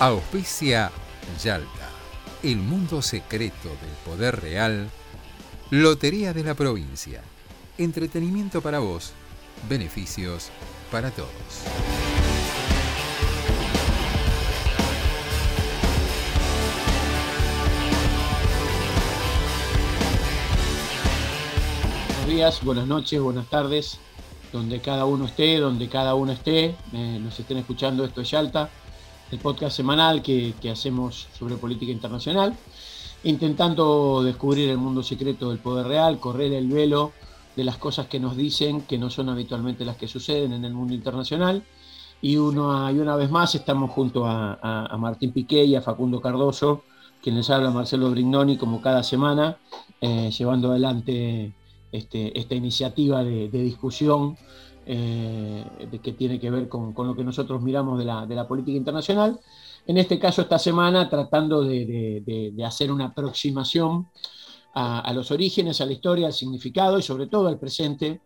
Auspicia Yalta, el mundo secreto del poder real. Lotería de la provincia. Entretenimiento para vos, beneficios para todos. Buenos días, buenas noches, buenas tardes, donde cada uno esté, donde cada uno esté, eh, nos estén escuchando, esto es Yalta, el podcast semanal que, que hacemos sobre política internacional, intentando descubrir el mundo secreto del poder real, correr el velo de las cosas que nos dicen que no son habitualmente las que suceden en el mundo internacional. Y, uno, y una vez más estamos junto a, a- Martín Piqué y a Facundo Cardoso, quien les habla Marcelo Brignoni como cada semana, eh, llevando adelante este, esta iniciativa de discusión eh, que tiene que ver con, con lo que nosotros miramos de la, de la política internacional. En este caso, esta semana, tratando de- de hacer una aproximación a, a los orígenes, a la historia, al significado y sobre todo al presente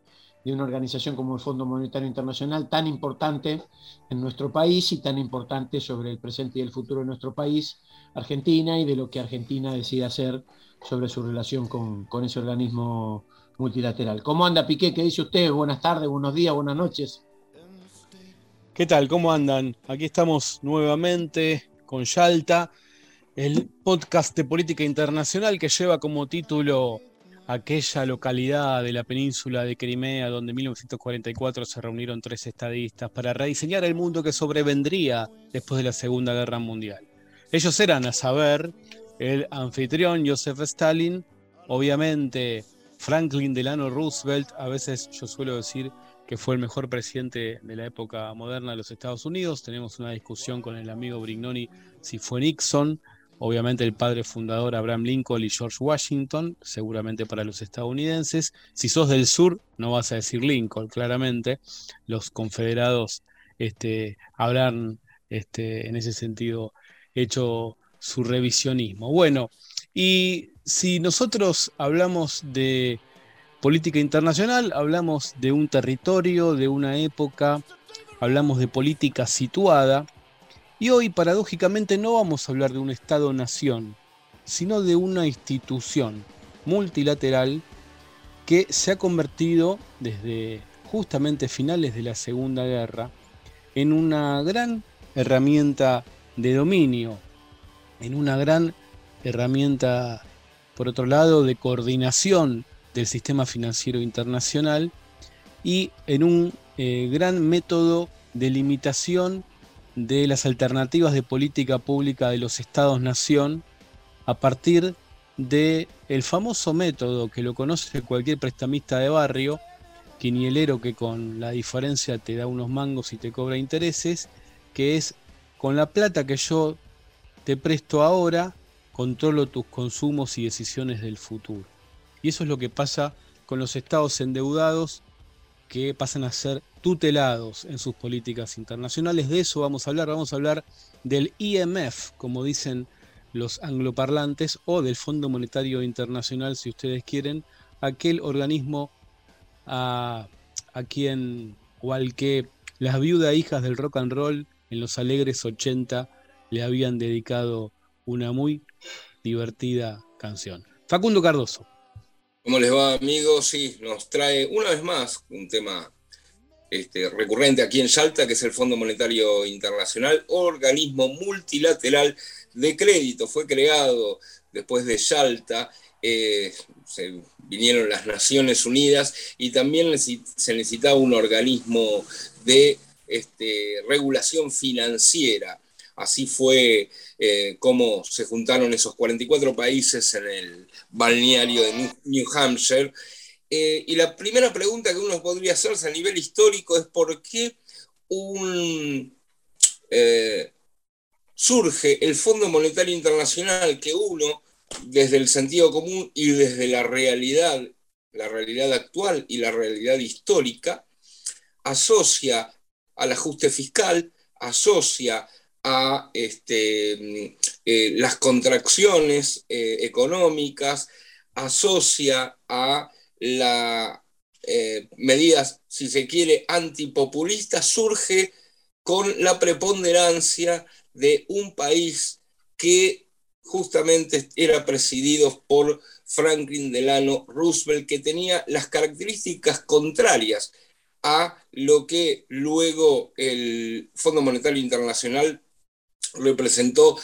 de una organización como el Fondo Monetario Internacional, tan importante en nuestro país y tan importante sobre el presente y el futuro de nuestro país, Argentina, y de lo que Argentina decide hacer sobre su relación con, con ese organismo multilateral. ¿Cómo anda Piqué? ¿Qué dice usted? Buenas tardes, buenos días, buenas noches. ¿Qué tal? ¿Cómo andan? Aquí estamos nuevamente con Yalta, el podcast de política internacional que lleva como título aquella localidad de la península de Crimea donde en 1944 se reunieron tres estadistas para rediseñar el mundo que sobrevendría después de la Segunda Guerra Mundial. Ellos eran, a saber, el anfitrión Joseph Stalin, obviamente Franklin Delano Roosevelt, a veces yo suelo decir que fue el mejor presidente de la época moderna de los Estados Unidos. Tenemos una discusión con el amigo Brignoni si fue Nixon, obviamente el padre fundador Abraham Lincoln y George Washington, seguramente para los estadounidenses. Si sos del sur, no vas a decir Lincoln, claramente. Los confederados este, habrán este, en ese sentido hecho su revisionismo. Bueno, y si nosotros hablamos de política internacional, hablamos de un territorio, de una época, hablamos de política situada, y hoy paradójicamente no vamos a hablar de un Estado-nación, sino de una institución multilateral que se ha convertido desde justamente finales de la Segunda Guerra en una gran herramienta de dominio, en una gran herramienta, por otro lado, de coordinación del sistema financiero internacional y en un eh, gran método de limitación de las alternativas de política pública de los estados-nación a partir de el famoso método que lo conoce cualquier prestamista de barrio, quinielero que con la diferencia te da unos mangos y te cobra intereses, que es con la plata que yo te presto ahora, controlo tus consumos y decisiones del futuro. Y eso es lo que pasa con los estados endeudados que pasan a ser tutelados en sus políticas internacionales. De eso vamos a hablar. Vamos a hablar del IMF, como dicen los angloparlantes, o del Fondo Monetario Internacional, si ustedes quieren, aquel organismo a, a quien o al que las viudas hijas del rock and roll en los alegres 80 le habían dedicado una muy divertida canción. Facundo Cardoso. ¿Cómo les va, amigos? Sí, nos trae una vez más un tema este, recurrente aquí en Yalta, que es el Fondo Monetario Internacional, organismo multilateral de crédito. Fue creado después de Yalta, eh, vinieron las Naciones Unidas y también se necesitaba un organismo de este, regulación financiera. Así fue eh, como se juntaron esos 44 países en el balneario de New, Hampshire. Eh, y la primera pregunta que uno podría hacerse a nivel histórico es por qué. Eh, surge el Fondo Monetario Internacional que uno, desde el sentido común y desde la realidad, la realidad actual y la realidad histórica, asocia al ajuste fiscal, asocia a este, eh, las contracciones eh, económicas, asocia a las eh, medidas, si se quiere, antipopulistas, surge con la preponderancia de un país que justamente era presidido por Franklin Delano Roosevelt, que tenía las características contrarias a lo que luego el Fondo Monetario Internacional representó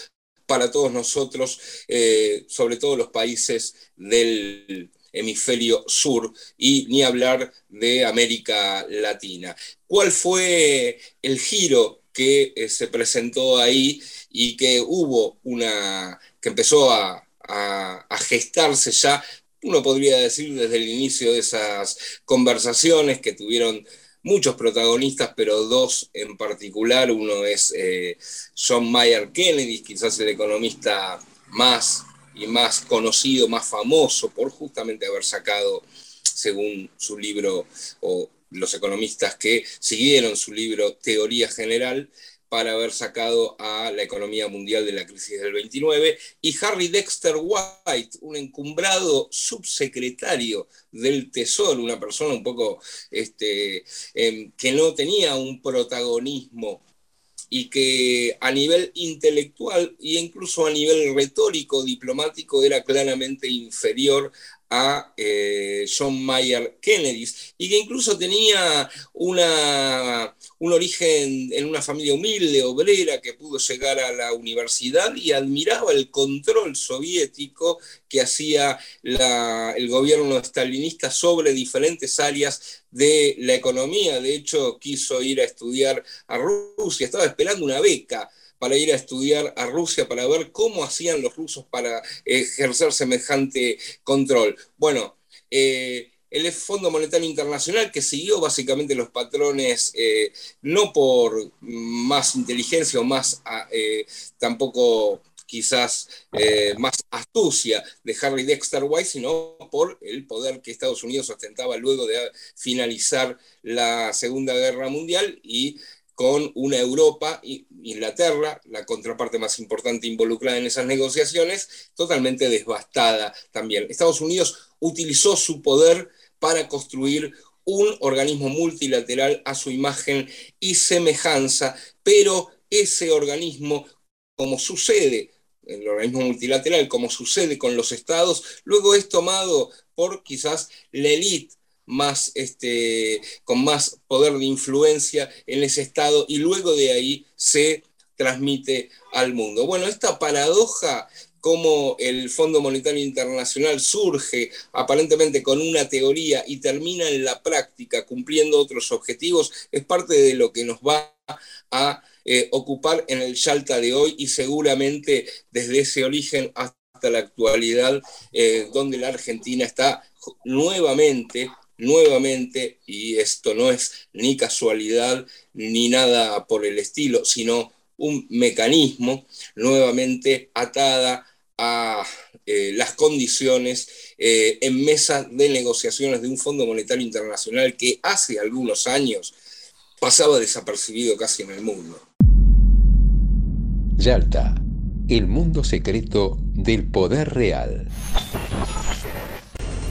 para todos nosotros, eh, sobre todo los países del hemisferio sur y ni hablar de América Latina. ¿Cuál fue el giro que eh, se presentó ahí y que hubo una, que empezó a, a gestarse ya uno podría decir desde el inicio de esas conversaciones que tuvieron muchos protagonistas, pero dos en particular. Uno es eh, John Mayer Kennedy, quizás el economista más y más conocido, más famoso por justamente haber sacado, según su libro, o los economistas que siguieron su libro Teoría General, para haber sacado a la economía mundial de la crisis del 29, y Harry Dexter White, un encumbrado subsecretario del Tesoro, una persona un poco este, em, que no tenía un protagonismo y que a nivel intelectual e incluso a nivel retórico, diplomático, era claramente inferior a eh, John Mayer Kennedy, y que incluso tenía una, un origen en una familia humilde, obrera, que pudo llegar a la universidad y admiraba el control soviético que hacía el gobierno estalinista sobre diferentes áreas de la economía. De hecho, quiso ir a estudiar a Rusia, estaba esperando una beca para ir a estudiar a Rusia, para ver cómo hacían los rusos para ejercer semejante control. Bueno, eh, el Fondo Monetario Internacional que siguió básicamente los patrones, eh, no por más inteligencia o más ah, eh, tampoco quizás más astucia de Harry Dexter White, sino por el poder que Estados Unidos ostentaba luego de finalizar la Segunda Guerra Mundial y con una Europa, Inglaterra, la contraparte más importante involucrada en esas negociaciones, totalmente devastada también. Estados Unidos utilizó su poder para construir un organismo multilateral a su imagen y semejanza, pero ese organismo, como sucede el organismo multilateral, como sucede con los estados, luego es tomado por quizás la élite más, este, con más poder de influencia en ese Estado y luego de ahí se transmite al mundo. Bueno, esta paradoja como el Fondo Monetario Internacional surge aparentemente con una teoría y termina en la práctica cumpliendo otros objetivos, es parte de lo que nos va a eh, ocupar en el Yalta de hoy y seguramente desde ese origen hasta la actualidad, eh, donde la Argentina está nuevamente nuevamente, y esto no es ni casualidad ni nada por el estilo, sino un mecanismo nuevamente atada a eh, las condiciones eh, en mesa de negociaciones de un Fondo Monetario Internacional que hace algunos años pasaba desapercibido casi en el mundo. Yalta, el mundo secreto del poder real.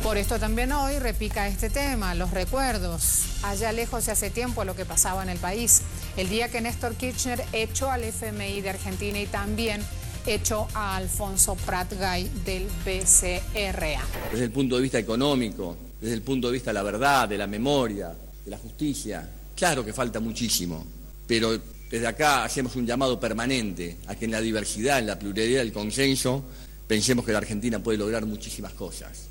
Por esto también hoy repica este tema, los recuerdos. Allá lejos y hace tiempo lo que pasaba en el país. El día que Néstor Kirchner echó al FMI de Argentina y también echó a Alfonso Pratgay del BCRA. Desde el punto de vista económico, desde el punto de vista de la verdad, de la memoria, de la justicia, claro que falta muchísimo, pero desde acá hacemos un llamado permanente a que en la diversidad, en la pluralidad del consenso, pensemos que la Argentina puede lograr muchísimas cosas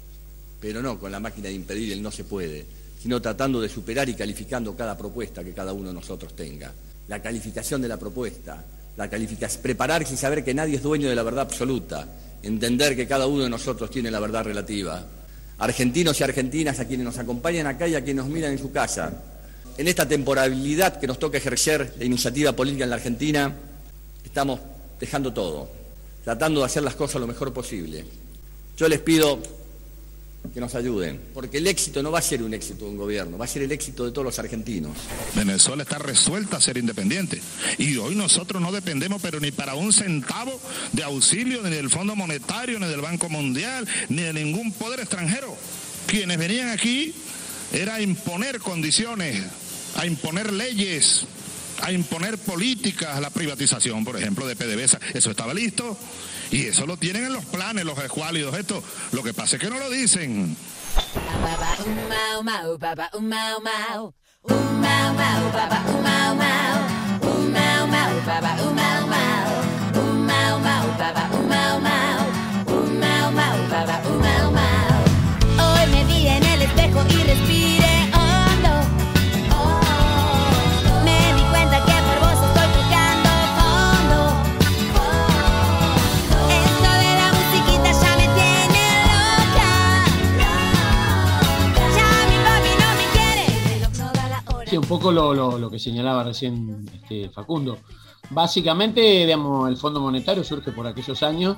pero no con la máquina de impedir el no se puede, sino tratando de superar y calificando cada propuesta que cada uno de nosotros tenga. La calificación de la propuesta, la calificación, prepararse y saber que nadie es dueño de la verdad absoluta, entender que cada uno de nosotros tiene la verdad relativa. Argentinos y argentinas a quienes nos acompañan acá y a quienes nos miran en su casa, en esta temporalidad que nos toca ejercer la iniciativa política en la Argentina, estamos dejando todo, tratando de hacer las cosas lo mejor posible. Yo les pido que nos ayuden, porque el éxito no va a ser un éxito de un gobierno, va a ser el éxito de todos los argentinos. Venezuela está resuelta a ser independiente y hoy nosotros no dependemos pero ni para un centavo de auxilio ni del Fondo Monetario, ni del Banco Mundial, ni de ningún poder extranjero. Quienes venían aquí era a imponer condiciones, a imponer leyes, a imponer políticas, la privatización, por ejemplo, de PDVSA. Eso estaba listo y eso lo tienen en los planes, los escuálidos, esto. Lo que pasa es que no lo dicen. Un poco lo, lo- lo que señalaba recién este, Facundo. Básicamente, digamos, el Fondo Monetario surge por aquellos años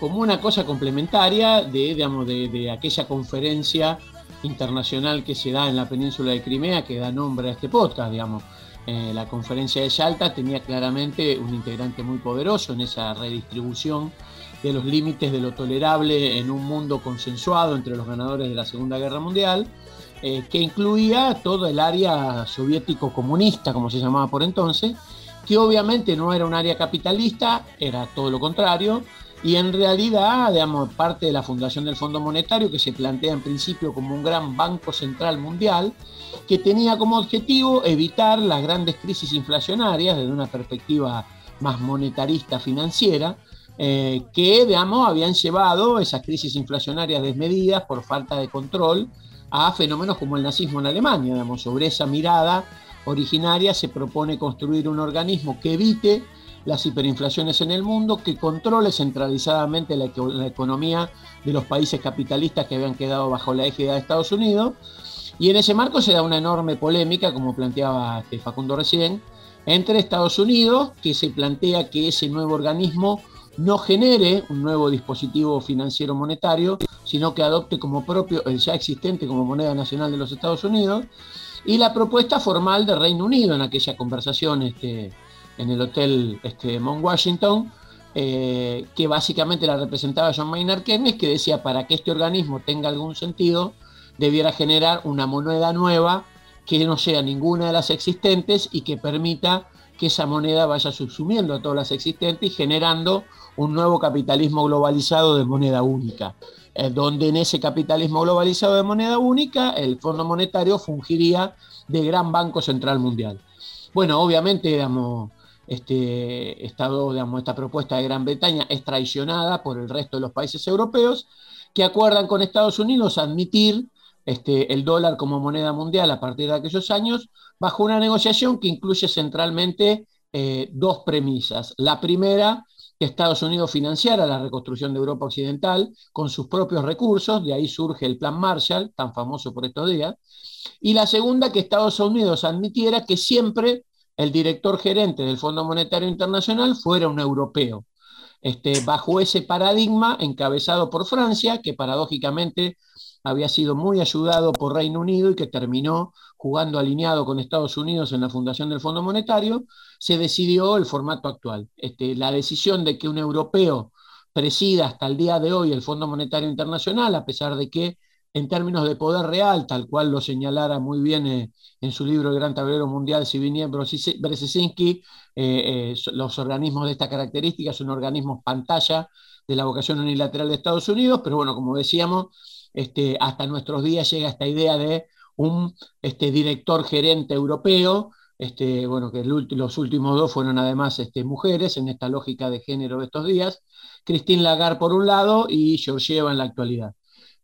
como una cosa complementaria de, digamos, de, de aquella conferencia internacional que se da en la península de Crimea que da nombre a este podcast, digamos. Eh, la conferencia de Yalta tenía claramente un integrante muy poderoso en esa redistribución de los límites de lo tolerable en un mundo consensuado entre los ganadores de la Segunda Guerra Mundial eh, que incluía todo el área soviético-comunista, como se llamaba por entonces, que obviamente no era un área capitalista, era todo lo contrario, y en realidad, digamos, parte de la fundación del Fondo Monetario, que se plantea en principio como un gran banco central mundial, que tenía como objetivo evitar las grandes crisis inflacionarias desde una perspectiva más monetarista financiera, eh, que, digamos, habían llevado esas crisis inflacionarias desmedidas por falta de control a fenómenos como el nazismo en Alemania. Digamos, sobre esa mirada originaria se propone construir un organismo que evite las hiperinflaciones en el mundo, que controle centralizadamente la, eco- la economía de los países capitalistas que habían quedado bajo la égida de Estados Unidos. Y en ese marco se da una enorme polémica, como planteaba este, Facundo recién, entre Estados Unidos, que se plantea que ese nuevo organismo no genere un nuevo dispositivo financiero monetario, sino que adopte como propio el ya existente como moneda nacional de los Estados Unidos, y la propuesta formal de Reino Unido en aquella conversación este, en el hotel este, Mount Washington, eh, que básicamente la representaba John Maynard Keynes, que decía para que este organismo tenga algún sentido, debiera generar una moneda nueva que no sea ninguna de las existentes y que permita que esa moneda vaya subsumiendo a todas las existentes y generando un nuevo capitalismo globalizado de moneda única, donde en ese capitalismo globalizado de moneda única el Fondo Monetario fungiría de gran banco central mundial. Bueno, obviamente, digamos, este, Estado, digamos, esta propuesta de Gran Bretaña es traicionada por el resto de los países europeos que acuerdan con Estados Unidos admitir este, el dólar como moneda mundial a partir de aquellos años, bajo una negociación que incluye centralmente eh, dos premisas. La primera, que Estados Unidos financiara la reconstrucción de Europa Occidental con sus propios recursos, de ahí surge el Plan Marshall, tan famoso por estos días, y la segunda, que Estados Unidos admitiera que siempre el director gerente del Fondo Monetario Internacional fuera un europeo. Este, bajo ese paradigma encabezado por Francia, que paradójicamente había sido muy ayudado por Reino Unido y que terminó jugando alineado con Estados Unidos en la fundación del Fondo Monetario, se decidió el formato actual. Este, la decisión de que un europeo presida hasta el día de hoy el Fondo Monetario Internacional, a pesar de que en términos de poder real, tal cual lo señalara muy bien eh, en su libro El Gran Tablero Mundial, Sivinie Brzezinski, eh, eh, los organismos de esta característica son organismos pantalla de la vocación unilateral de Estados Unidos, pero bueno, como decíamos, este, hasta nuestros días llega esta idea de un este, director gerente europeo, este, bueno, que los últimos dos fueron además este, mujeres en esta lógica de género de estos días, Christine Lagarde por un lado y Georgieva en la actualidad.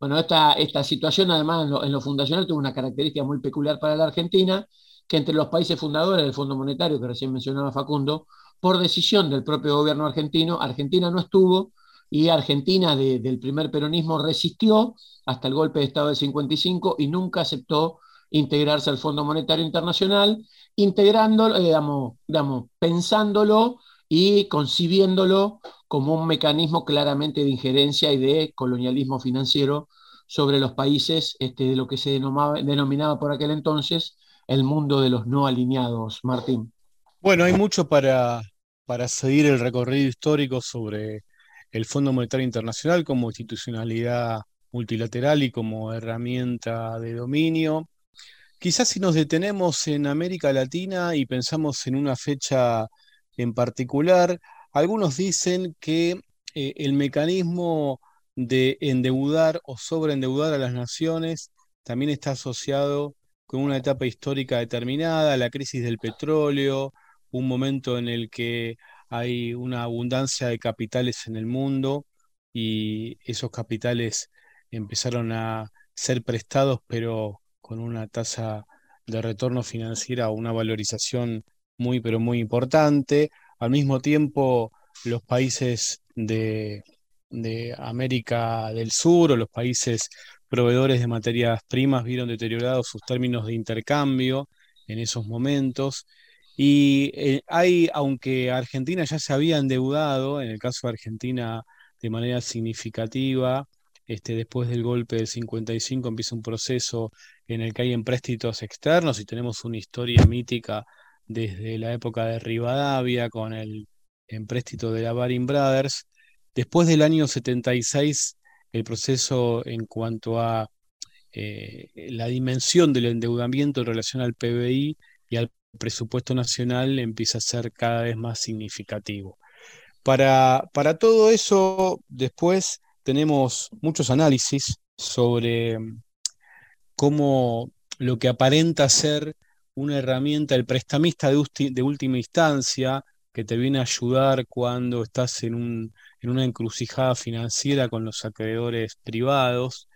Bueno, esta, esta situación además en en lo, fundacional tuvo una característica muy peculiar para la Argentina, que entre los países fundadores del Fondo Monetario, que recién mencionaba Facundo, por decisión del propio gobierno argentino, Argentina no estuvo y Argentina de, del primer peronismo resistió hasta el golpe de Estado del 55 y nunca aceptó integrarse al Fondo Monetario Internacional, integrándolo, eh, digamos, digamos, pensándolo y concibiéndolo como un mecanismo claramente de injerencia y de colonialismo financiero sobre los países este, de lo que se denominaba por aquel entonces el mundo de los no alineados, Martín. Bueno, hay mucho para, para seguir el recorrido histórico sobre el Fondo Monetario Internacional como institucionalidad multilateral y como herramienta de dominio. Quizás si nos detenemos en América Latina y pensamos en una fecha en particular, algunos dicen que eh, el mecanismo de endeudar o sobreendeudar a las naciones también está asociado con una etapa histórica determinada, la crisis del petróleo, un momento en el que hay una abundancia de capitales en el mundo y esos capitales empezaron a ser prestados, pero con una tasa de retorno financiera o una valorización muy, pero muy importante. Al mismo tiempo, los países de, de América del Sur o los países proveedores de materias primas vieron deteriorados sus términos de intercambio en esos momentos. Y eh, hay, aunque Argentina ya se había endeudado, en el caso de Argentina de manera significativa, este, después del golpe del 55 empieza un proceso en el que hay empréstitos externos y tenemos una historia mítica desde la época de Rivadavia con el empréstito de la Baring Brothers. Después del año 76, el proceso en cuanto a eh, la dimensión del endeudamiento en relación al PBI y al presupuesto nacional empieza a ser cada vez más significativo. Para, para todo eso, después tenemos muchos análisis sobre cómo lo que aparenta ser una herramienta, el prestamista de, última instancia, que te viene a ayudar cuando estás en, un, en una encrucijada financiera con los acreedores privados,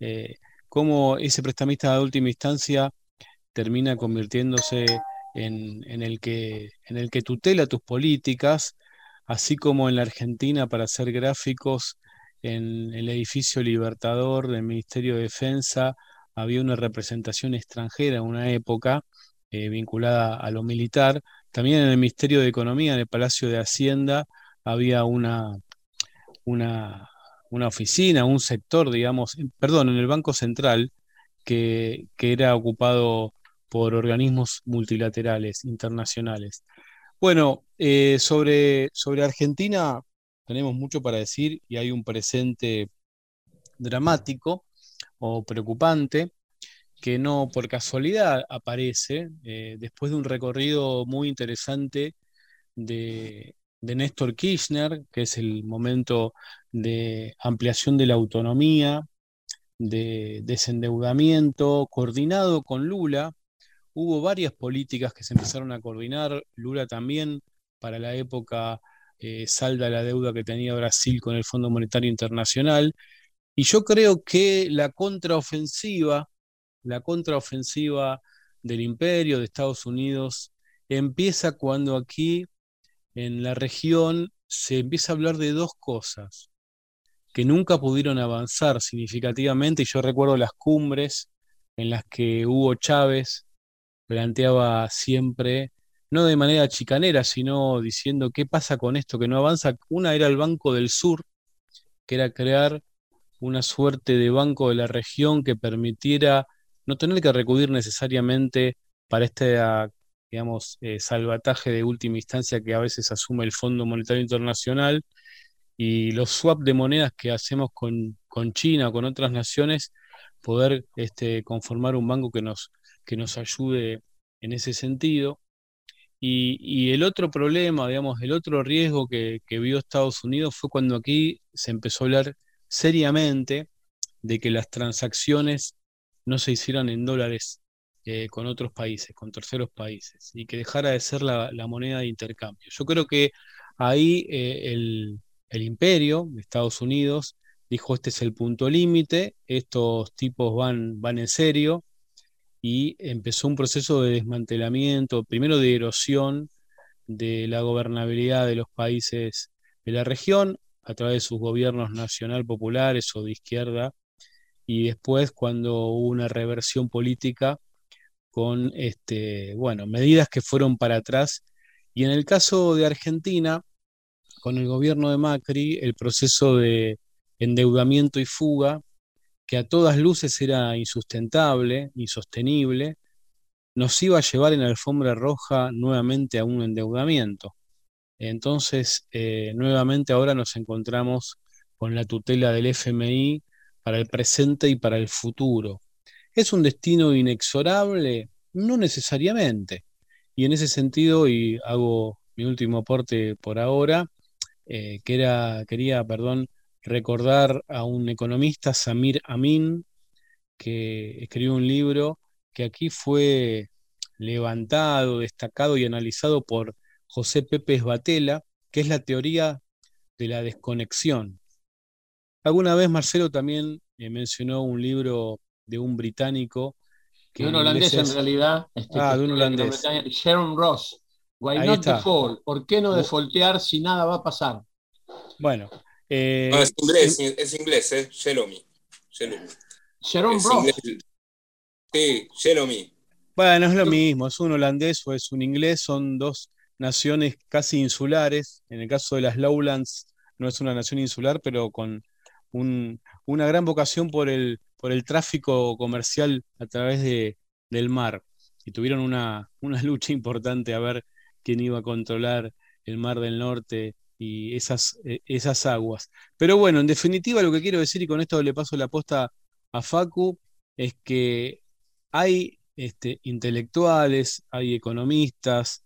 eh, cómo ese prestamista de última instancia termina convirtiéndose en, el que, en el que tutela tus políticas, así como en la Argentina para hacer gráficos en el edificio Libertador del Ministerio de Defensa había una representación extranjera en una época eh, vinculada a lo militar. También en el Ministerio de Economía, en el Palacio de Hacienda, había una, una, una oficina, un sector, digamos, perdón, en el Banco Central, que, que era ocupado por organismos multilaterales, internacionales. Bueno, eh, sobre, sobre Argentina tenemos mucho para decir y hay un presente dramático o preocupante que no por casualidad aparece eh, después de un recorrido muy interesante de, de Néstor Kirchner, que es el momento de ampliación de la autonomía, de desendeudamiento, coordinado con Lula, hubo varias políticas que se empezaron a coordinar. Lula también, para la época, eh, salda la deuda que tenía Brasil con el Fondo Monetario Internacional. Y yo creo que la contraofensiva, la contraofensiva del imperio de Estados Unidos empieza cuando aquí en la región se empieza a hablar de dos cosas que nunca pudieron avanzar significativamente. Y yo recuerdo las cumbres en las que Hugo Chávez planteaba siempre, no de manera chicanera, sino diciendo qué pasa con esto que no avanza. Una era el Banco del Sur, que era crear una suerte de banco de la región que permitiera no tener que recurrir necesariamente para este, digamos, eh, salvataje de última instancia que a veces asume el Fondo Monetario Internacional y los swap de monedas que hacemos con, con China o con otras naciones, poder este, conformar un banco que nos que nos ayude en ese sentido. Y, el otro problema, digamos, el otro riesgo que, vio Estados Unidos fue cuando aquí se empezó a hablar seriamente de que las transacciones no se hicieran en dólares eh, con otros países, con terceros países, y que dejara de ser la, moneda de intercambio. Yo creo que ahí eh, el, el, imperio, Estados Unidos, dijo este es el punto límite, estos tipos van, van en serio, y empezó un proceso de desmantelamiento, primero de erosión de la gobernabilidad de los países de la región a través de sus gobiernos nacional populares o de izquierda, y después cuando hubo una reversión política con este, bueno, medidas que fueron para atrás. Y en el caso de Argentina, con el gobierno de Macri, el proceso de endeudamiento y fuga, que a todas luces era insustentable, insostenible, nos iba a llevar en la alfombra roja nuevamente a un endeudamiento. Entonces, eh, nuevamente ahora nos encontramos con la tutela del FMI para el presente y para el futuro. ¿Es un destino inexorable? No necesariamente. Y en ese sentido, y hago mi último aporte por ahora, eh, que era, quería, perdón, recordar a un economista, Samir Amin, que escribió un libro que aquí fue levantado, destacado y analizado por José Pepe Batela, que es la teoría de la desconexión. Alguna vez Marcelo también eh, mencionó un libro de un británico. Que de un holandés en realidad. Este, ah, de un holandés. Sharon Ross. Why not default? ¿Por qué no defaultear si nada va a pasar? Bueno. Eh, es inglés, es inglés, ¿eh? Jeremy. Sharon Ross. Sí, Jeremy. Bueno, es lo mismo, es un holandés o es un inglés, son dos naciones casi insulares. En el caso de las Lowlands no es una nación insular, pero con una gran vocación por el, por el tráfico comercial a través de, del mar. Y tuvieron una, una lucha importante a ver quién iba a controlar el mar del norte y esas, e, esas aguas. Pero bueno, en definitiva lo que quiero decir, y con esto le paso la posta a Facu, es que hay este, intelectuales, hay economistas,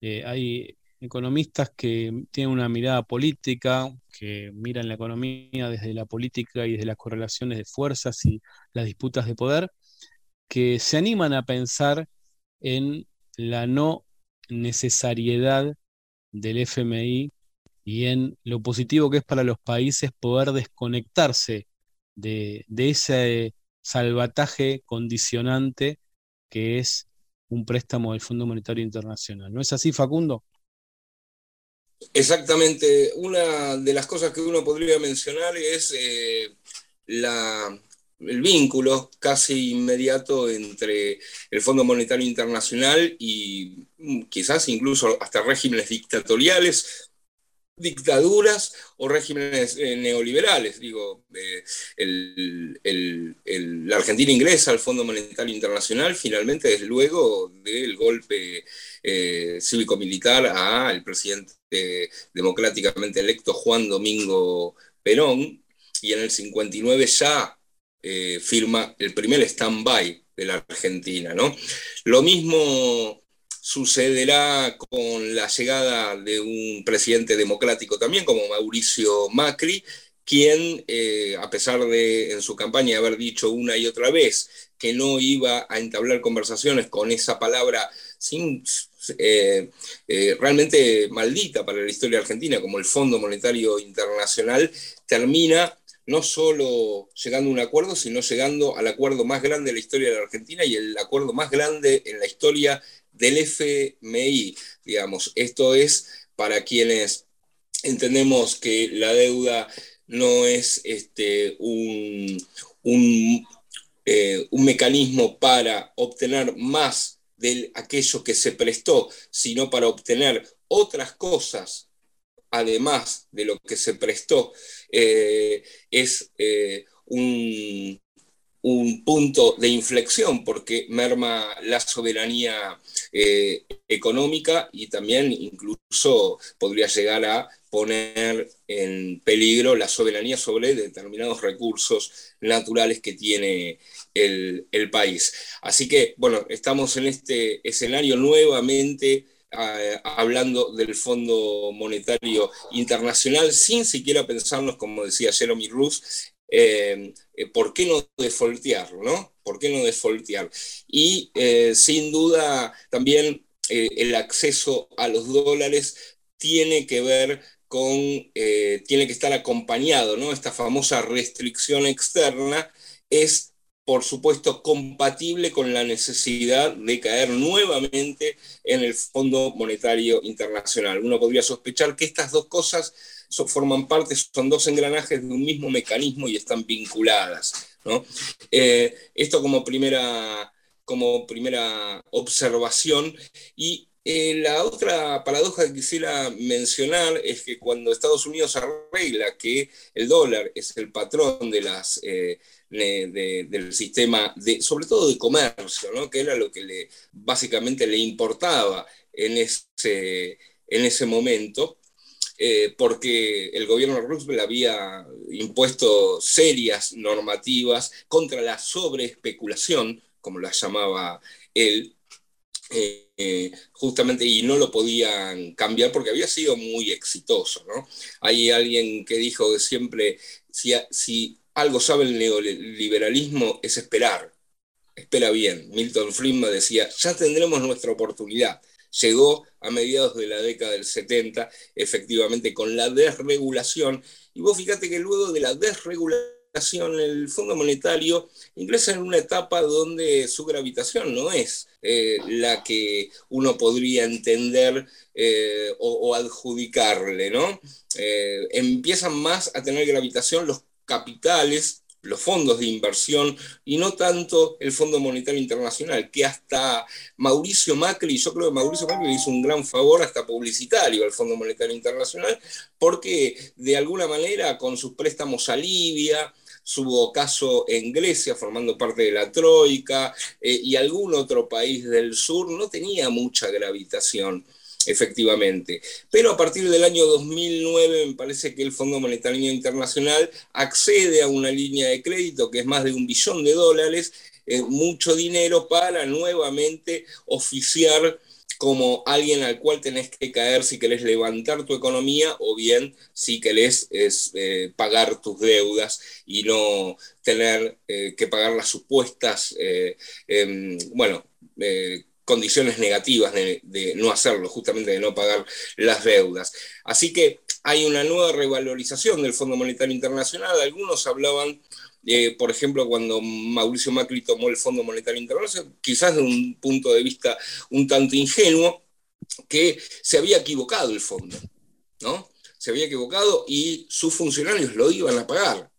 eh, hay economistas que tienen una mirada política, que miran la economía desde la política y desde las correlaciones de fuerzas y las disputas de poder, que se animan a pensar en la no necesariedad del FMI y en lo positivo que es para los países poder desconectarse de, de ese salvataje condicionante que es un préstamo del Fondo Monetario Internacional. ¿No es así, Facundo? Exactamente. Una de las cosas que uno podría mencionar es eh, la, el vínculo casi inmediato entre el Fondo Monetario Internacional y mm, quizás incluso hasta regímenes dictatoriales dictaduras o regímenes eh, neoliberales. Digo, eh, la Argentina ingresa al Fondo Monetario Internacional finalmente desde luego del golpe eh, cívico-militar al presidente democráticamente electo Juan Domingo Perón, y en el 59 ya firma el primer stand-by de la Argentina. ¿no? Lo mismo sucederá con la llegada de un presidente democrático también, como Mauricio Macri, quien, eh, a pesar de en su campaña haber dicho una y otra vez que no iba a entablar conversaciones con esa palabra sin, eh, eh, realmente maldita para la historia argentina, como el Fondo Monetario Internacional, termina no solo llegando a un acuerdo, sino llegando al acuerdo más grande de la historia de la Argentina y el acuerdo más grande en la historia del FMI, digamos. Esto es para quienes entendemos que la deuda no es este, un, eh, un, mecanismo para obtener más de aquello que se prestó, sino para obtener otras cosas además de lo que se prestó, eh, es eh, un, un punto de inflexión porque merma la soberanía eh, económica y también incluso podría llegar a poner en peligro la soberanía sobre determinados recursos naturales que tiene el, país. Así que, bueno, estamos en este escenario nuevamente hablando del Fondo Monetario Internacional sin siquiera pensarnos, como decía Jeremy eh, eh, ¿por qué no defoltearlo? ¿no? ¿Por qué no defoltear? Y eh, sin duda también el acceso a los dólares tiene que ver con, tiene que estar acompañado, ¿no? Esta famosa restricción externa es por supuesto, compatible con la necesidad de caer nuevamente en el Fondo Monetario Internacional. Uno podría sospechar que estas dos cosas forman parte, son dos engranajes de un mismo mecanismo y están vinculadas. Eh, esto como primera, como primera observación. Y eh, la otra paradoja que quisiera mencionar es que cuando Estados Unidos arregla que el dólar es el patrón de las, eh, del sistema, de, sobre todo de comercio, que era lo que le, básicamente le importaba en ese, en ese momento, eh, porque el gobierno de Roosevelt había impuesto serias normativas contra la sobreespeculación, como la llamaba él, eh, justamente y no lo podían cambiar porque había sido muy exitoso. ¿no? Hay alguien que dijo que siempre, si, si algo sabe el neoliberalismo es esperar, espera bien. Milton Friedman decía, ya tendremos nuestra oportunidad. Llegó a mediados de la década del 70, efectivamente, con la desregulación. Y vos fíjate que luego de la desregulación, el Fondo Monetario ingresa en una etapa donde su gravitación no es eh, la que uno podría entender eh, o, adjudicarle, ¿no? Eh, empiezan más a tener gravitación los capitales los fondos de inversión y no tanto el Fondo Monetario Internacional, que hasta Mauricio Macri, yo creo que Mauricio Macri le hizo un gran favor hasta publicitario al Fondo Monetario Internacional, porque de alguna manera con sus préstamos a Libia, su ocaso en Grecia, formando parte de la Troika, eh, y algún otro país del sur, no tenía mucha gravitación efectivamente. Pero a partir del año 2009 me parece que el Fondo Monetario Internacional accede a una línea de crédito que es más de un billón de dólares, eh, mucho dinero para nuevamente oficiar como alguien al cual tenés que caer si querés levantar tu economía o bien si querés eh, pagar tus deudas y no tener eh, que pagar las supuestas, em, bueno, condiciones negativas de, no hacerlo, justamente de no pagar las deudas. Así que hay una nueva revalorización del Fondo Monetario Internacional. Algunos hablaban, eh, por ejemplo, cuando Mauricio Macri tomó el Fondo Monetario Internacional, quizás de un punto de vista un tanto ingenuo, que se había equivocado el fondo, ¿no? Se había equivocado y sus funcionarios lo iban a pagar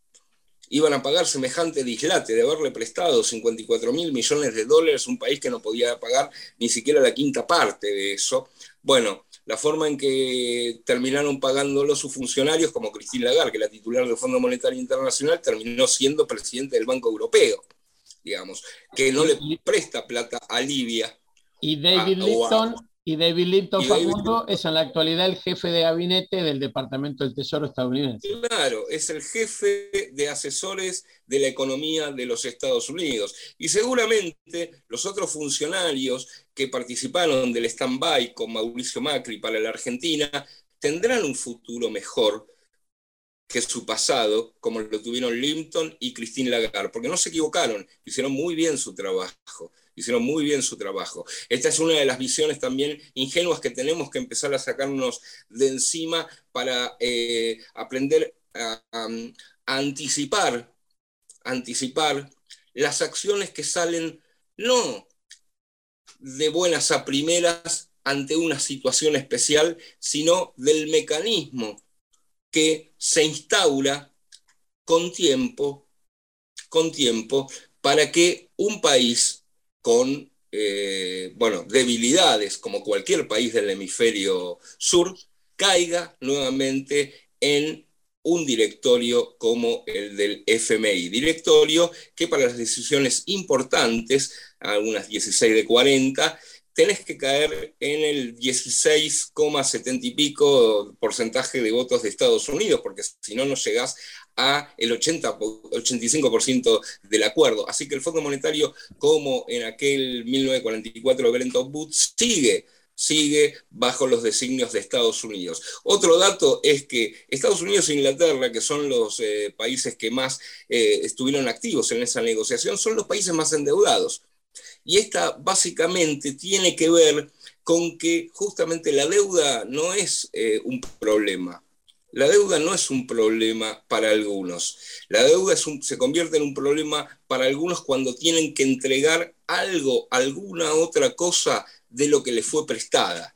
iban a pagar semejante dislate de haberle prestado 54 mil millones de dólares a un país que no podía pagar ni siquiera la quinta parte de eso. Bueno, la forma en que terminaron pagándolo sus funcionarios, como Christine Lagarde, que la titular del Fondo Monetario Internacional, terminó siendo presidente del Banco Europeo, digamos, que no le presta plata a Libia. Y David Lipton y David Linton Facundo es en la actualidad el jefe de gabinete del Departamento del Tesoro estadounidense. Claro, es el jefe de asesores de la economía de los Estados Unidos. Y seguramente los otros funcionarios que participaron del stand-by con Mauricio Macri para la Argentina tendrán un futuro mejor que su pasado, como lo tuvieron Limpton y Christine Lagarde, porque no se equivocaron, hicieron muy bien su trabajo hicieron muy bien su trabajo. Esta es una de las visiones también ingenuas que tenemos que empezar a sacarnos de encima para eh, aprender a, anticipar, anticipar las acciones que salen no de buenas a primeras ante una situación especial, sino del mecanismo que se instaura con tiempo, con tiempo, para que un país con eh, bueno, debilidades, como cualquier país del hemisferio sur, caiga nuevamente en un directorio como el del FMI. Directorio que para las decisiones importantes, algunas 16 de 40, tenés que caer en el 16,70 y pico porcentaje de votos de Estados Unidos, porque si no, no llegás a el 80, 85% del acuerdo. Así que el Fondo Monetario, como en aquel 1944 Bretton Woods, sigue sigue bajo los designios de Estados Unidos. Otro dato es que Estados Unidos e Inglaterra, que son los eh, países que más eh, estuvieron activos en esa negociación, son los países más endeudados. Y esta básicamente tiene que ver con que justamente la deuda no es eh, un problema. La deuda no es un problema para algunos. La deuda se convierte en un problema para algunos cuando tienen que entregar algo, alguna otra cosa de lo que les fue prestada,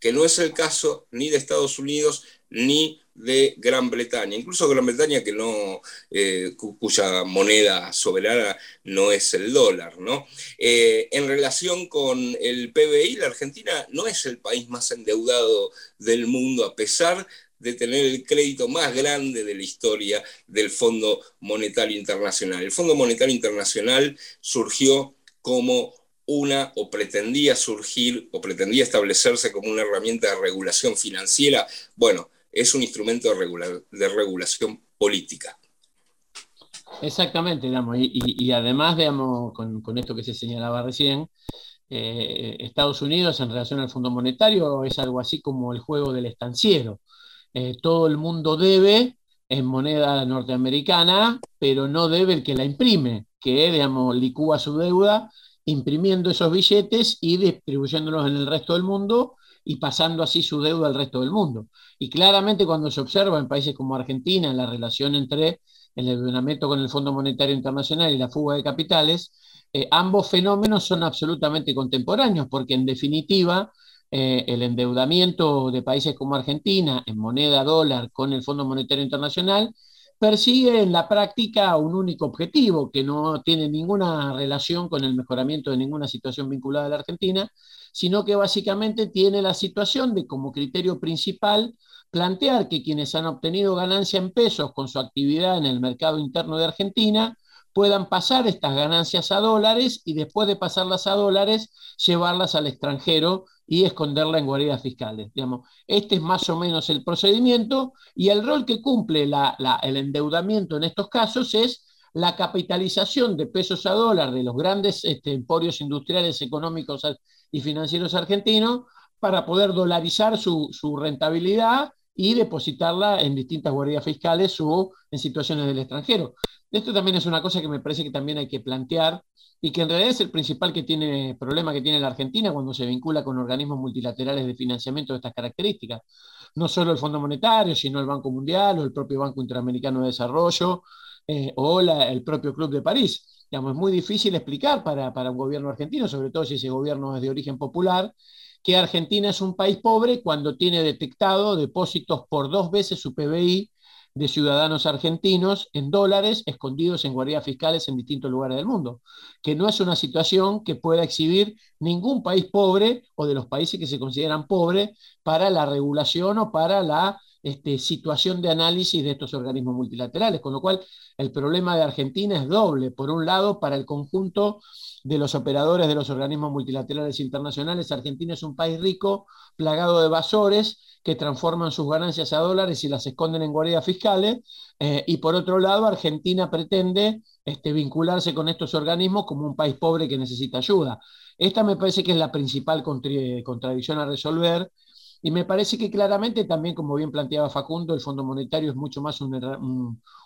que no es el caso ni de Estados Unidos ni de Gran Bretaña, incluso Gran Bretaña que no, eh, cuya moneda soberana no es el dólar. ¿no? Eh, en relación con el PBI, la Argentina no es el país más endeudado del mundo, a pesar de tener el crédito más grande de la historia del Fondo Monetario Internacional. El Fondo Monetario Internacional surgió como una, o pretendía surgir, o pretendía establecerse como una herramienta de regulación financiera. Bueno, es un instrumento de, regulación política. Exactamente, digamos, y, además, digamos, con, esto que se señalaba recién, eh, Estados Unidos en relación al Fondo Monetario es algo así como el juego del estanciero. Eh, todo el mundo debe en moneda norteamericana, pero no debe el que la imprime, que digamos, licúa su deuda imprimiendo esos billetes y distribuyéndolos en el resto del mundo y pasando así su deuda al resto del mundo. Y claramente cuando se observa en países como Argentina la relación entre el endeudamiento con el Fondo Monetario Internacional y la fuga de capitales, eh, ambos fenómenos son absolutamente contemporáneos, porque en definitiva eh, el endeudamiento de países como Argentina en moneda dólar con el Fondo Monetario Internacional persigue en la práctica un único objetivo que no tiene ninguna relación con el mejoramiento de ninguna situación vinculada a la Argentina, sino que básicamente tiene la situación de como criterio principal plantear que quienes han obtenido ganancia en pesos con su actividad en el mercado interno de Argentina puedan pasar estas ganancias a dólares y después de pasarlas a dólares llevarlas al extranjero y esconderla en guaridas fiscales. Digamos. Este es más o menos el procedimiento y el rol que cumple el endeudamiento en estos casos es la capitalización de pesos a dólar de los grandes este, emporios industriales, económicos y financieros argentinos para poder dolarizar su, su rentabilidad y depositarla en distintas guardias fiscales o en situaciones del extranjero. Esto también es una cosa que me parece que también hay que plantear y que en realidad es el principal que tiene, problema que tiene la Argentina cuando se vincula con organismos multilaterales de financiamiento de estas características. No solo el Fondo Monetario, sino el Banco Mundial o el propio Banco Interamericano de Desarrollo eh, o el propio Club de París. Digamos, es muy difícil explicar para, para un gobierno argentino, sobre todo si ese gobierno es de origen popular, que Argentina es un país pobre cuando tiene detectado depósitos por dos veces su PBI de ciudadanos argentinos en dólares escondidos en guardias fiscales en distintos lugares del mundo, que no es una situación que pueda exhibir ningún país pobre o de los países que se consideran pobres para la regulación o para la este, situación de análisis de estos organismos multilaterales, con lo cual el problema de Argentina es doble. Por un lado, para el conjunto de los operadores de los organismos multilaterales internacionales, Argentina es un país rico, plagado de evasores, que transforman sus ganancias a dólares y las esconden en guardias fiscales. Eh, y por otro lado, Argentina pretende este, vincularse con estos organismos como un país pobre que necesita ayuda. Esta me parece que es la principal contradicción a resolver y me parece que claramente también, como bien planteaba Facundo, el Fondo Monetario es mucho más una,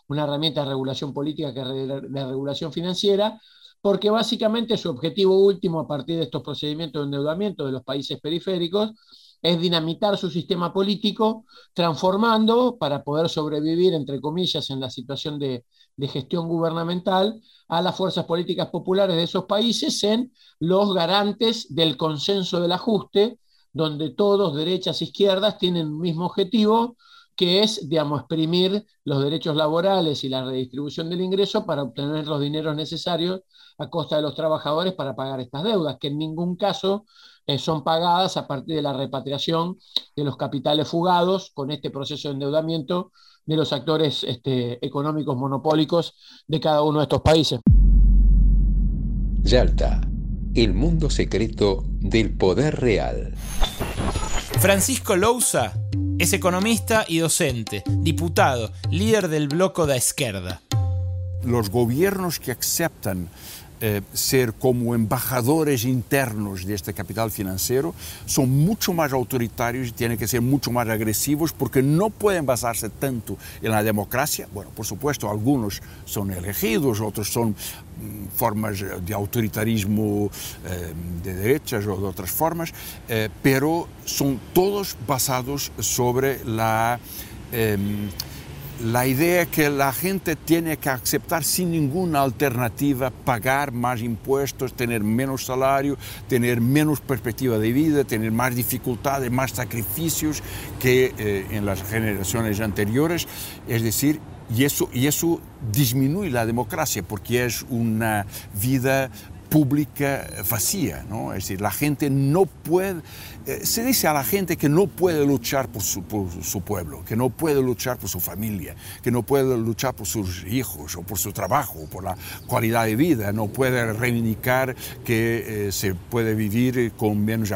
herramienta de regulación política que de regulación financiera, porque básicamente su objetivo último a partir de estos procedimientos de endeudamiento de los países periféricos es dinamitar su sistema político, transformando, para poder sobrevivir, entre comillas, en la situación de, gestión gubernamental, a las fuerzas políticas populares de esos países en los garantes del consenso del ajuste donde todos, derechas e izquierdas, tienen un mismo objetivo, que es, digamos, exprimir los derechos laborales y la redistribución del ingreso para obtener los dineros necesarios a costa de los trabajadores para pagar estas deudas, que en ningún caso eh, son pagadas a partir de la repatriación de los capitales fugados con este proceso de endeudamiento de los actores este, económicos monopólicos de cada uno de estos países. Yalta, el mundo secreto del poder real. Francisco Lousa es economista y docente, diputado, líder del bloco de izquierda. Los gobiernos que aceptan eh, ser como embajadores internos de este capital financiero son mucho más autoritarios y tienen que ser mucho más agresivos porque no pueden basarse tanto en la democracia. Bueno, por supuesto, algunos son elegidos, otros son mm, formas de autoritarismo eh, de derechas o de otras formas, eh, pero son todos basados sobre la em, la idea que la gente tiene que aceptar sin ninguna alternativa pagar más impuestos, tener menos salario, tener menos perspectiva de vida, tener más dificultades, más sacrificios que eh, en las generaciones anteriores. Es decir, y eso, y eso disminuye la democracia porque es una vida pública vacía, ¿no? Es decir, la gente no puede, eh, se dice a la gente que no puede luchar por su, pueblo, que no puede luchar por su familia, que no puede luchar por sus hijos o por su trabajo, por la calidad de vida, no puede reivindicar que eh, se puede vivir con menos,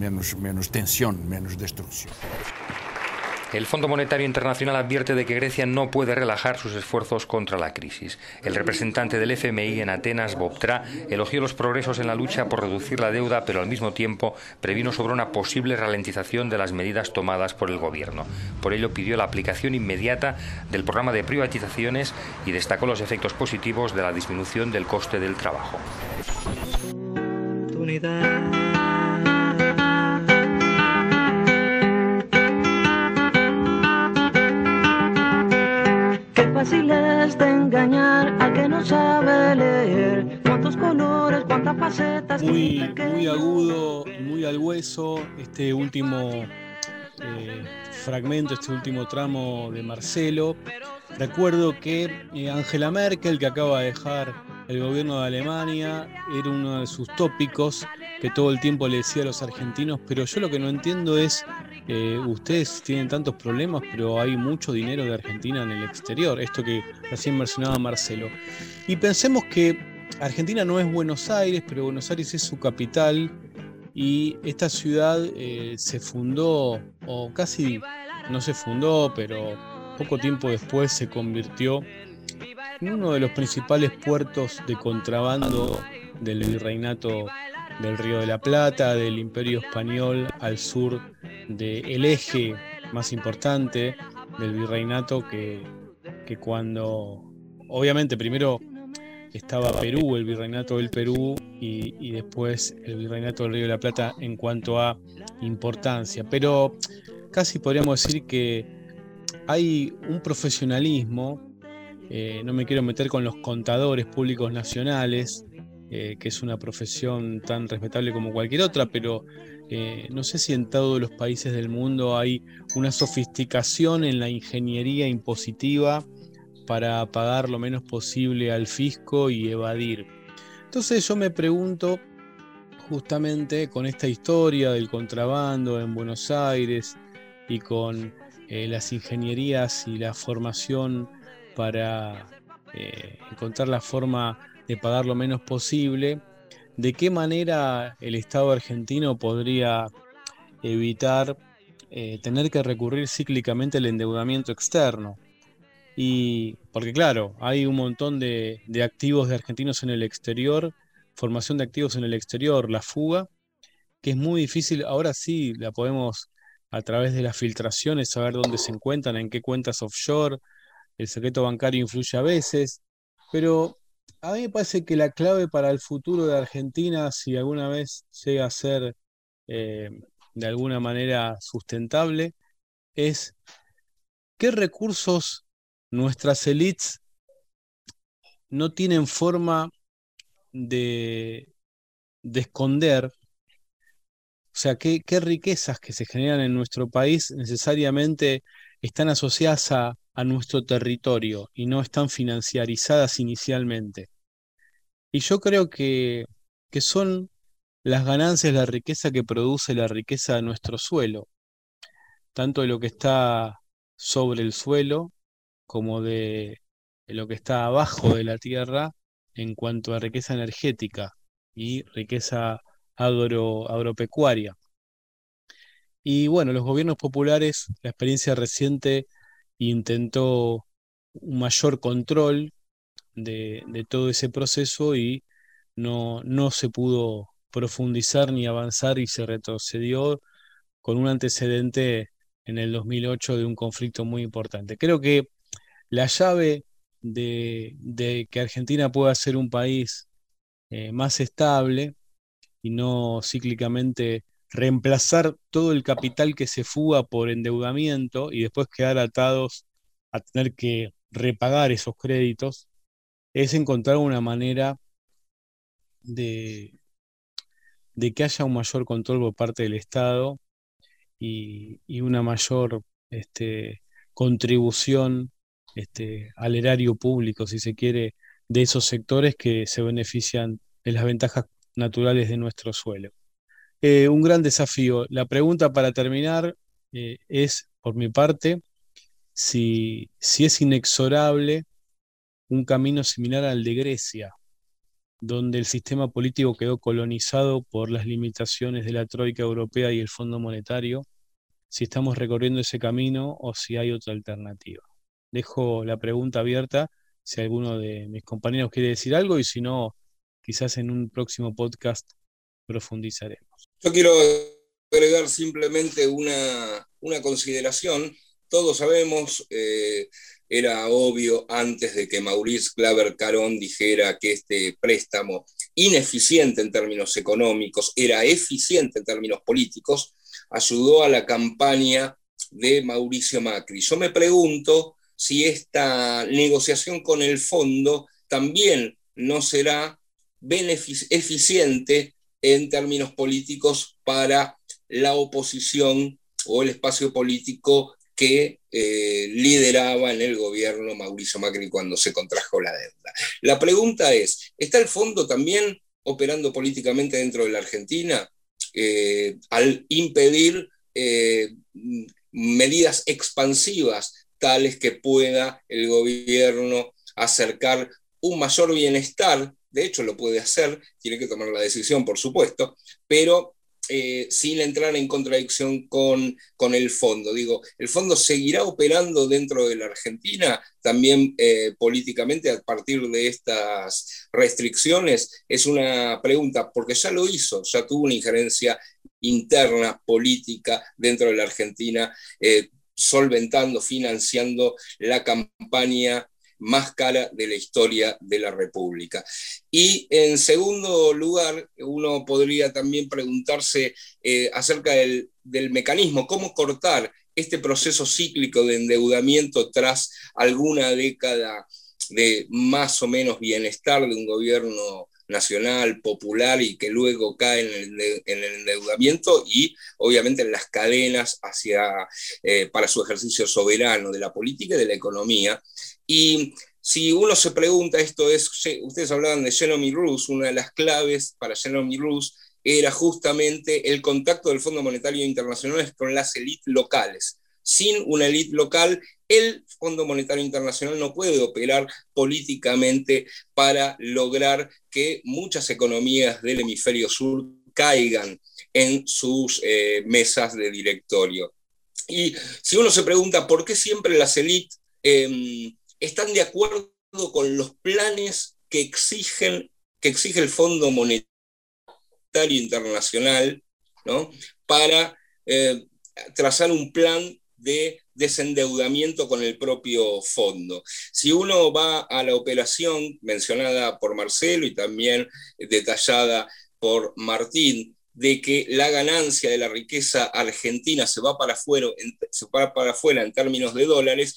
menos, menos tensión, menos destrucción. El Fondo Monetario Internacional advierte de que Grecia no puede relajar sus esfuerzos contra la crisis. El representante del FMI en Atenas, Bob Tra, elogió los progresos en la lucha por reducir la deuda, pero al mismo tiempo previno sobre una posible ralentización de las medidas tomadas por el gobierno. Por ello pidió la aplicación inmediata del programa de privatizaciones y destacó los efectos positivos de la disminución del coste del trabajo. Fáciles de engañar al que no sabe leer. Cuántos colores, cuántas facetas. Muy, muy agudo, muy al hueso, este último eh, fragmento, este último tramo de Marcelo. Recuerdo que eh, Angela Merkel, que acaba de dejar el gobierno de Alemania, era uno de sus tópicos que todo el tiempo le decía a los argentinos, pero yo lo que no entiendo es eh, ustedes tienen tantos problemas, pero hay mucho dinero de Argentina en el exterior, esto que recién mencionaba Marcelo. Y pensemos que Argentina no es Buenos Aires, pero Buenos Aires es su capital y esta ciudad eh, se fundó, o casi no se fundó, pero poco tiempo después se convirtió en uno de los principales puertos de contrabando del virreinato del Río de la Plata, del Imperio Español al sur del eje más importante del virreinato que, que cuando, obviamente primero estaba Perú, el virreinato del Perú y, y, después el virreinato del Río de la Plata en cuanto a importancia. Pero casi podríamos decir que hay un profesionalismo, eh, no me quiero meter con los contadores públicos nacionales, eh, que es una profesión tan respetable como cualquier otra, pero eh, no sé si en todos los países del mundo hay una sofisticación en la ingeniería impositiva para pagar lo menos posible al fisco y evadir. Entonces yo me pregunto, justamente con esta historia del contrabando en Buenos Aires y con eh, las ingenierías y la formación para encontrar la forma de pagar lo menos posible, ¿de qué manera el Estado argentino podría evitar eh, tener que recurrir cíclicamente al endeudamiento externo? Y porque claro, hay un montón de, de activos de argentinos en el exterior, formación de activos en el exterior, la fuga, que es muy difícil, ahora sí la podemos a través de las filtraciones saber dónde se encuentran, en qué cuentas offshore, el secreto bancario influye a veces, pero a mí me parece que la clave para el futuro de Argentina, si alguna vez llega a ser eh, de alguna manera sustentable, es qué recursos nuestras élites no tienen forma de, de esconder, o sea, qué, qué riquezas que se generan en nuestro país necesariamente están asociadas a, a nuestro territorio y no están financiarizadas inicialmente. Y yo creo que, que son las ganancias, la riqueza que produce la riqueza de nuestro suelo, tanto de lo que está sobre el suelo como de, lo que está abajo de la tierra en cuanto a riqueza energética y riqueza agro, agropecuaria. Y bueno, los gobiernos populares, la experiencia reciente intentó un mayor control de, todo ese proceso y no, no se pudo profundizar ni avanzar y se retrocedió con un antecedente en el 2008 de un conflicto muy importante. Creo que la llave de, que Argentina pueda ser un país eh, más estable y no cíclicamente reemplazar todo el capital que se fuga por endeudamiento y después quedar atados a tener que repagar esos créditos, es encontrar una manera de, de que haya un mayor control por parte del Estado y, una mayor este, contribución este, al erario público, si se quiere, de esos sectores que se benefician de las ventajas naturales de nuestro suelo. Eh, un gran desafío. La pregunta para terminar eh, es, por mi parte, si, si es inexorable un camino similar al de Grecia, donde el sistema político quedó colonizado por las limitaciones de la Troika Europea y el Fondo Monetario, si estamos recorriendo ese camino o si hay otra alternativa. Dejo la pregunta abierta si alguno de mis compañeros quiere decir algo y si no, quizás en un próximo podcast profundizaremos. Yo quiero agregar simplemente una, consideración. Todos sabemos, eh, era obvio antes de que Maurice Claver Carón dijera que este préstamo, ineficiente en términos económicos, era eficiente en términos políticos, ayudó a la campaña de Mauricio Macri. Yo me pregunto si esta negociación con el fondo también no será eficiente en términos políticos para la oposición o el espacio político que eh, lideraba en el gobierno Mauricio Macri cuando se contrajo la deuda. La pregunta es, ¿está el fondo también operando políticamente dentro de la Argentina eh, al impedir eh, medidas expansivas tales que pueda el gobierno acercar un mayor bienestar? De hecho, lo puede hacer, tiene que tomar la decisión, por supuesto, pero eh, sin entrar en contradicción con, con, el fondo. Digo, ¿el fondo seguirá operando dentro de la Argentina también eh, políticamente a partir de estas restricciones? Es una pregunta, porque ya lo hizo, ya tuvo una injerencia interna política dentro de la Argentina, eh, solventando, financiando la campaña más cara de la historia de la República. Y en segundo lugar, uno podría también preguntarse eh, acerca del, mecanismo, cómo cortar este proceso cíclico de endeudamiento tras alguna década de más o menos bienestar de un gobierno nacional, popular y que luego cae en el, endeudamiento y obviamente en las cadenas hacia, eh, para su ejercicio soberano de la política y de la economía. Y si uno se pregunta, esto es, ustedes hablaban de Jeremy Roos, una de las claves para Jeremy Roos era justamente el contacto del Fondo Monetario Internacional con las élites locales. Sin una élite local, el Fondo Monetario Internacional no puede operar políticamente para lograr que muchas economías del hemisferio sur caigan en sus eh, mesas de directorio. Y si uno se pregunta por qué siempre las élites em, están de acuerdo con los planes que, exigen, que exige el Fondo Monetario Internacional ¿no? para eh, trazar un plan de desendeudamiento con el propio fondo. Si uno va a la operación mencionada por Marcelo y también detallada por Martín, de que la ganancia de la riqueza argentina se va para afuera, se va para afuera en términos de dólares,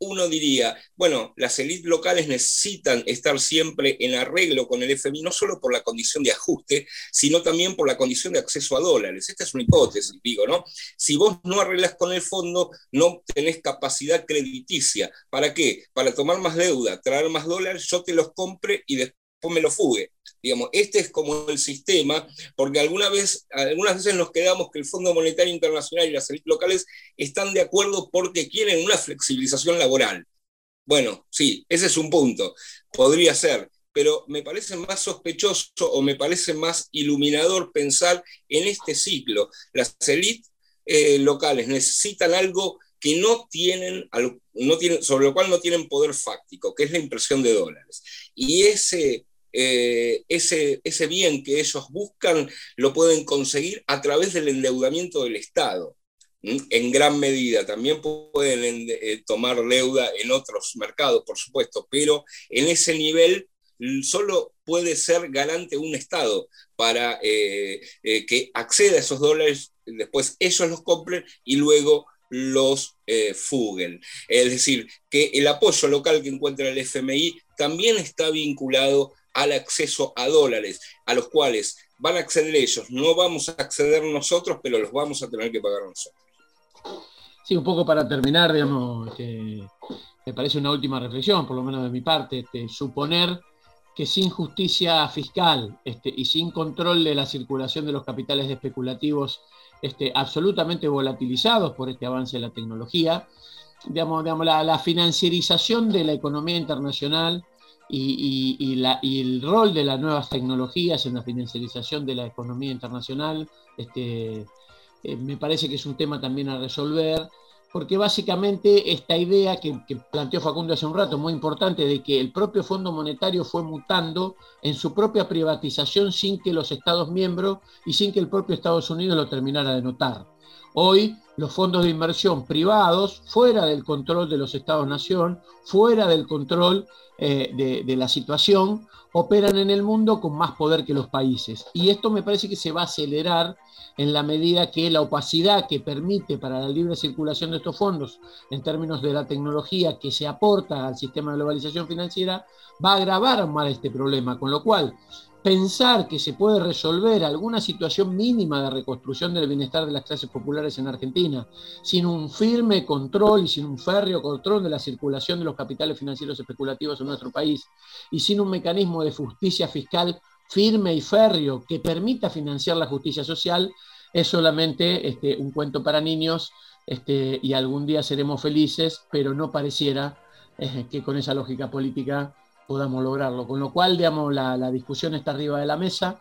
uno diría, bueno, las élites locales necesitan estar siempre en arreglo con el FMI, no solo por la condición de ajuste, sino también por la condición de acceso a dólares. Esta es una hipótesis, digo, ¿no? Si vos no arreglas con el fondo, no tenés capacidad crediticia. ¿Para qué? Para tomar más deuda, traer más dólares, yo te los compre y después me lo fugue. Digamos, este es como el sistema, porque alguna vez, algunas veces nos quedamos que el Fondo Monetario Internacional y las élites locales están de acuerdo porque quieren una flexibilización laboral. Bueno, sí, ese es un punto, podría ser, pero me parece más sospechoso o me parece más iluminador pensar en este ciclo. Las élites eh, locales necesitan algo que no tienen, no tienen, sobre lo cual no tienen poder fáctico, que es la impresión de dólares. Y ese, eh, ese, ese bien que ellos buscan lo pueden conseguir a través del endeudamiento del Estado. En gran medida, también pueden eh, tomar deuda en otros mercados, por supuesto, pero en ese nivel solo puede ser garante un Estado para eh, que acceda a esos dólares, después ellos los compren y luego los fuguen. Es decir, que el apoyo local que encuentra el FMI también está vinculado al acceso a dólares, a los cuales van a acceder ellos. No vamos a acceder nosotros, pero los vamos a tener que pagar nosotros. Sí, un poco para terminar, digamos, este, me parece una última reflexión, por lo menos de mi parte, este, suponer que sin justicia fiscal este, y sin control de la circulación de los capitales especulativos este, absolutamente volatilizados por este avance de la tecnología, digamos, digamos la, financiarización de la economía internacional y, el rol de las nuevas tecnologías en la financiarización de la economía internacional, este, eh, me parece que es un tema también a resolver porque básicamente esta idea que, planteó Facundo hace un rato, muy importante, de que el propio Fondo Monetario fue mutando en su propia privatización sin que los Estados miembros y sin que el propio Estados Unidos lo terminara de notar. Hoy los fondos de inversión privados, fuera del control de los Estados-nación, fuera del control eh, de, la situación, operan en el mundo con más poder que los países. Y esto me parece que se va a acelerar en la medida que la opacidad que permite para la libre circulación de estos fondos en términos de la tecnología que se aporta al sistema de globalización financiera va a agravar más este problema, con lo cual pensar que se puede resolver alguna situación mínima de reconstrucción del bienestar de las clases populares en Argentina sin un firme control y sin un férreo control de la circulación de los capitales financieros especulativos en nuestro país y sin un mecanismo de justicia fiscal firme y férreo que permita financiar la justicia social es solamente este, un cuento para niños este, y algún día seremos felices, pero no pareciera eh, que con esa lógica política podamos lograrlo. Con lo cual, digamos, la, discusión está arriba de la mesa.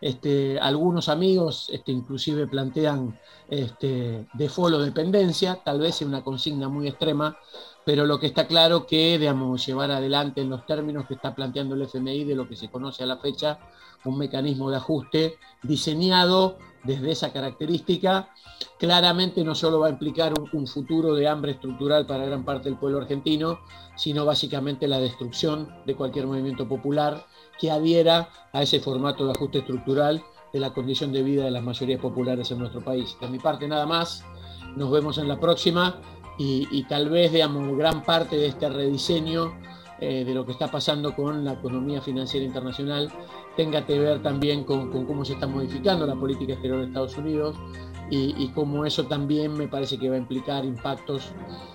Este, algunos amigos este, inclusive plantean este, default o dependencia, tal vez en una consigna muy extrema, pero lo que está claro que, digamos, llevar adelante en los términos que está planteando el FMI de lo que se conoce a la fecha, un mecanismo de ajuste diseñado desde esa característica, claramente no solo va a implicar un, futuro de hambre estructural para gran parte del pueblo argentino, sino básicamente la destrucción de cualquier movimiento popular que adhiera a ese formato de ajuste estructural de la condición de vida de las mayorías populares en nuestro país. De mi parte nada más, nos vemos en la próxima y, tal vez, digamos, gran parte de este rediseño eh, de lo que está pasando con la economía financiera internacional tenga que ver también con, cómo se está modificando la política exterior de Estados Unidos y, cómo eso también me parece que va a implicar impactos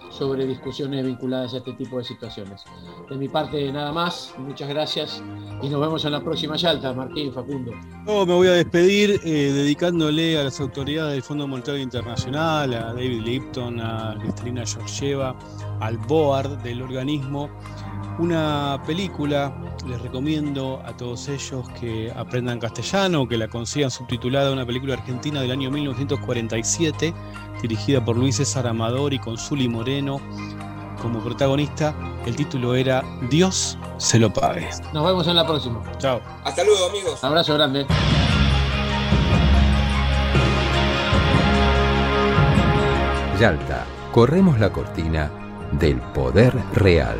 sobre discusiones vinculadas a este tipo de situaciones. De mi parte, nada más. Muchas gracias y nos vemos en la próxima Yalta, Martín, Facundo. Yo me voy a despedir eh, dedicándole a las autoridades del Fondo Monetario Internacional, a David Lipton, a Cristina Georgieva, al BOARD del organismo, una película. Les recomiendo a todos ellos que aprendan castellano, que la consigan subtitulada, una película argentina del año 1947 dirigida por Luis César Amador y con Zuli Moreno como protagonista. El título era Dios se lo pague. Nos vemos en la próxima. Chao. Hasta luego, amigos. abrazo grande. Yalta, corremos la cortina del poder real.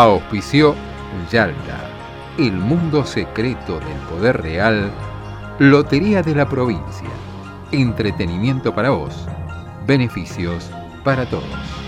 Auspició Yalta, el mundo secreto del poder real, Lotería de la provincia, entretenimiento para vos, beneficios para todos.